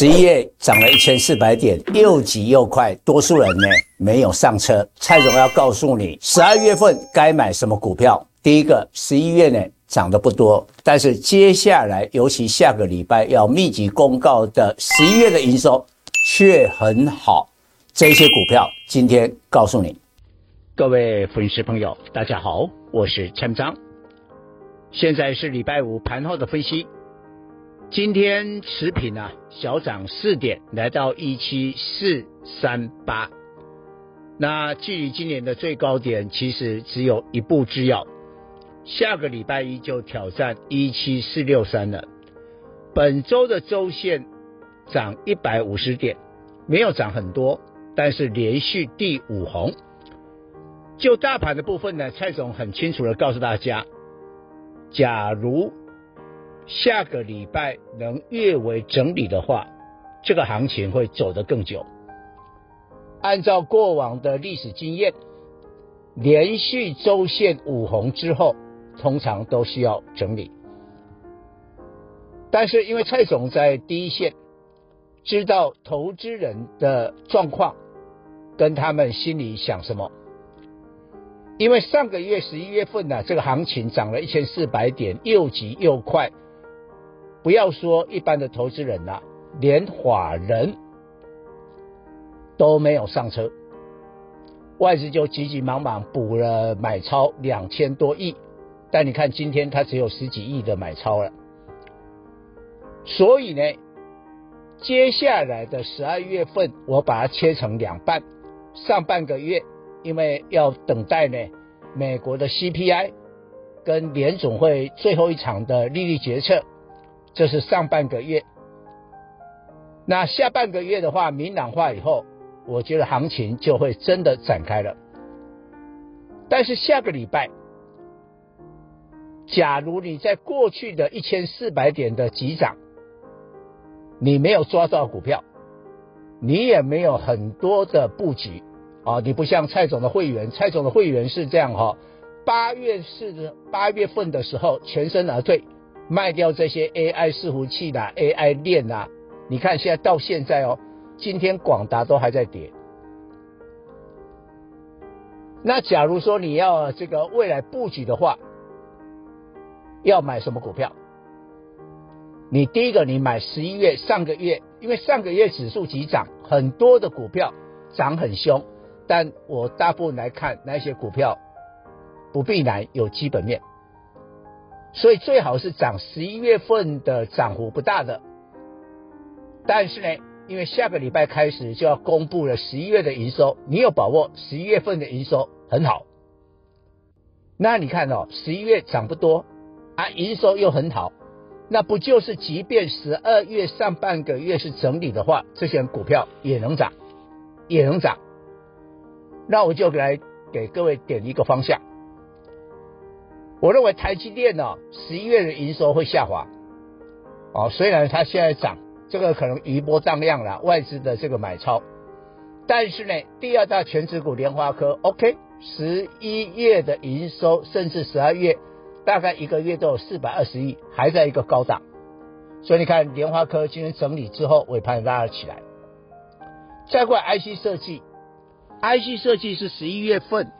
十一月涨了一千四百点，又急又快，多数人呢没有上车。蔡总要告诉你，十二月份该买什么股票。第一个，十一月呢涨得不多，但是接下来，尤其下个礼拜要密集公告的十一月的营收却很好。这些股票今天告诉你。各位粉丝朋友，大家好，我是陈章。现在是礼拜五盘后的分析。今天持平啊，小涨四点，来到一七四三八。那距离今年的最高点其实只有一步之遥，下个礼拜一就挑战一七四六三了。本周的周线涨一百五十点，没有涨很多，但是连续第五红。就大盘的部分呢，蔡总很清楚的告诉大家，假如下个礼拜能略微整理的话，这个行情会走得更久。按照过往的历史经验，连续周线五红之后，通常都需要整理。但是因为蔡总在第一线，知道投资人的状况，跟他们心里想什么。因为上个月十一月份呢、这个行情涨了一千四百点，又急又快。不要说一般的投资人了、啊，连法人都没有上车，外资就急急忙忙补了买超两千多亿，但你看今天它只有十几亿的买超了，所以呢，接下来的十二月份我把它切成两半，上半个月因为要等待呢美国的 CPI 跟联总会最后一场的利率决策。这是上半个月，那下半个月的话，明朗化以后，我觉得行情就会真的展开了。但是下个礼拜，假如你在过去的一千四百点的急涨，你没有抓到股票，你也没有很多的布局啊，你不像蔡总的会员，蔡总的会员是这样哈，八月是八月份的时候全身而退。卖掉这些 AI 伺服器的 AI 链啊，你看现在到现在哦，今天广达都还在跌。那假如说你要这个未来布局的话，要买什么股票？你第一个你买十一月上个月，因为上个月指数急涨，很多的股票涨很凶，但我大部分来看那些股票不必然有基本面。所以最好是涨十一月份的涨幅不大的，但是呢，因为下个礼拜开始就要公布了十一月的营收，你有把握十一月份的营收很好，那你看哦，十一月涨不多啊，营收又很好，那不就是即便十二月上半个月是整理的话，这些股票也能涨，也能涨，那我就来给各位点一个方向。我认为台积电呢、哦，十一月的营收会下滑，哦，虽然它现在涨，这个可能余波荡漾了，外资的这个买超，但是呢，第二大权值股联发科，OK，十一月的营收甚至十二月，大概一个月都有四百二十亿，还在一个高档，所以你看联发科今天整理之后尾盘拉了起来，再过来 IC 设计，IC 设计是十一月份。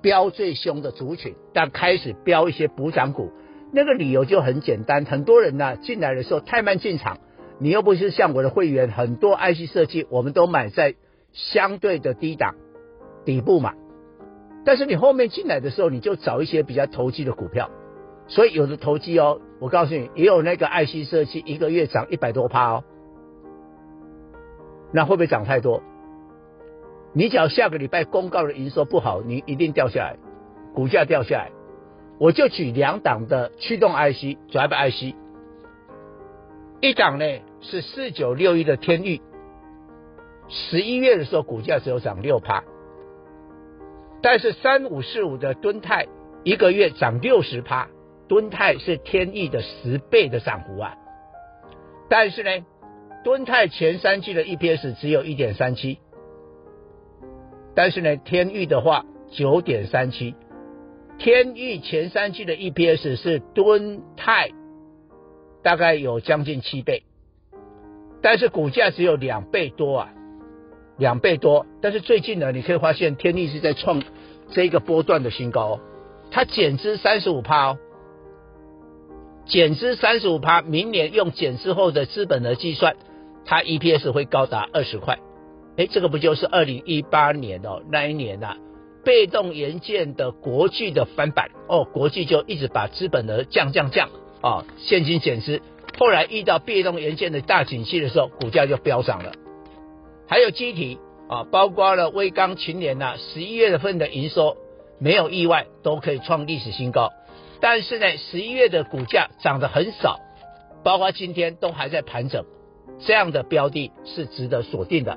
标最凶的族群，但开始标一些补涨股，那个理由就很简单，很多人呢进来的时候太慢进场，你又不是像我的会员，很多 IC 设计我们都买在相对的低档底部嘛，但是你后面进来的时候，你就找一些比较投机的股票，所以有的投机哦，我告诉你，也有那个 IC 设计一个月涨一百多趴哦，那会不会涨太多？你只要下个礼拜公告的营收不好，你一定掉下来，股价掉下来。我就举两档的驱动 IC、转播 IC 一档呢是四九六一的天钰，十一月的时候股价只有涨六趴，但是三五四五的敦泰一个月涨六十趴，敦泰是天钰的十倍的涨幅啊，但是呢，敦泰前三季的 EPS 只有一点三七。但是呢，天域的话九点三七，天域前三季的 EPS 是吨泰大概有将近七倍，但是股价只有两倍多啊，两倍多。但是最近呢，你可以发现天力是在创这个波段的新高哦，它减资三十五趴哦，减资三十五趴，明年用减资后的资本额计算，它 EPS 会高达二十块。哎，这个不就是二零一八年哦那一年呐、啊？被动元件的国际的翻版哦，国际就一直把资本额降降降啊、现金减资。后来遇到被动元件的大景气的时候，股价就飙涨了。还有机体啊，包括了威刚、群联呐，十一月份的营收没有意外都可以创历史新高。但是呢，十一月的股价涨得很少，包括今天都还在盘整，这样的标的是值得锁定的。